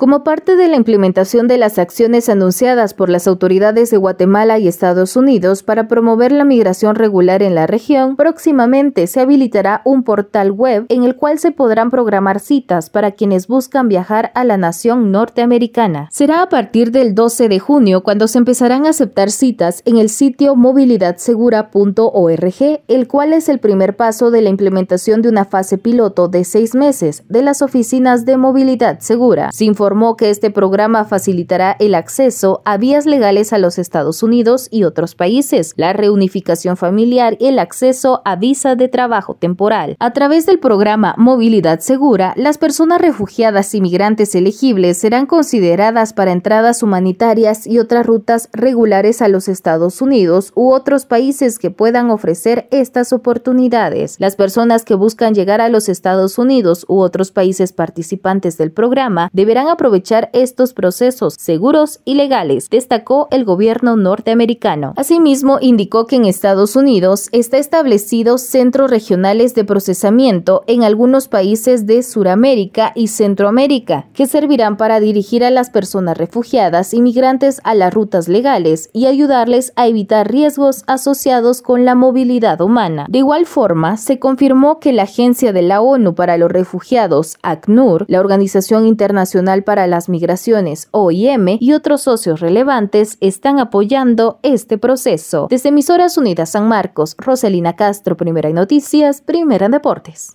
Como parte de la implementación de las acciones anunciadas por las autoridades de Guatemala y Estados Unidos para promover la migración regular en la región, próximamente se habilitará un portal web en el cual se podrán programar citas para quienes buscan viajar a la nación norteamericana. Será a partir del 12 de junio cuando se empezarán a aceptar citas en el sitio movilidadsegura.org, el cual es el primer paso de la implementación de una fase piloto de seis meses de las oficinas de movilidad segura. Sin informó que este programa facilitará el acceso a vías legales a los Estados Unidos y otros países, la reunificación familiar y el acceso a visa de trabajo temporal. A través del programa Movilidad Segura, las personas refugiadas y migrantes elegibles serán consideradas para entradas humanitarias y otras rutas regulares a los Estados Unidos u otros países que puedan ofrecer estas oportunidades. Las personas que buscan llegar a los Estados Unidos u otros países participantes del programa deberán aprovechar estos procesos seguros y legales, destacó el gobierno norteamericano. Asimismo, indicó que en Estados Unidos está establecido centros regionales de procesamiento en algunos países de Suramérica y Centroamérica, que servirán para dirigir a las personas refugiadas y migrantes a las rutas legales y ayudarles a evitar riesgos asociados con la movilidad humana. De igual forma, se confirmó que la Agencia de la ONU para los Refugiados, ACNUR, la Organización Internacional para las Migraciones, OIM, y otros socios relevantes están apoyando este proceso. Desde Emisoras Unidas San Marcos, Roselina Castro, Primera en Noticias, Primera en Deportes.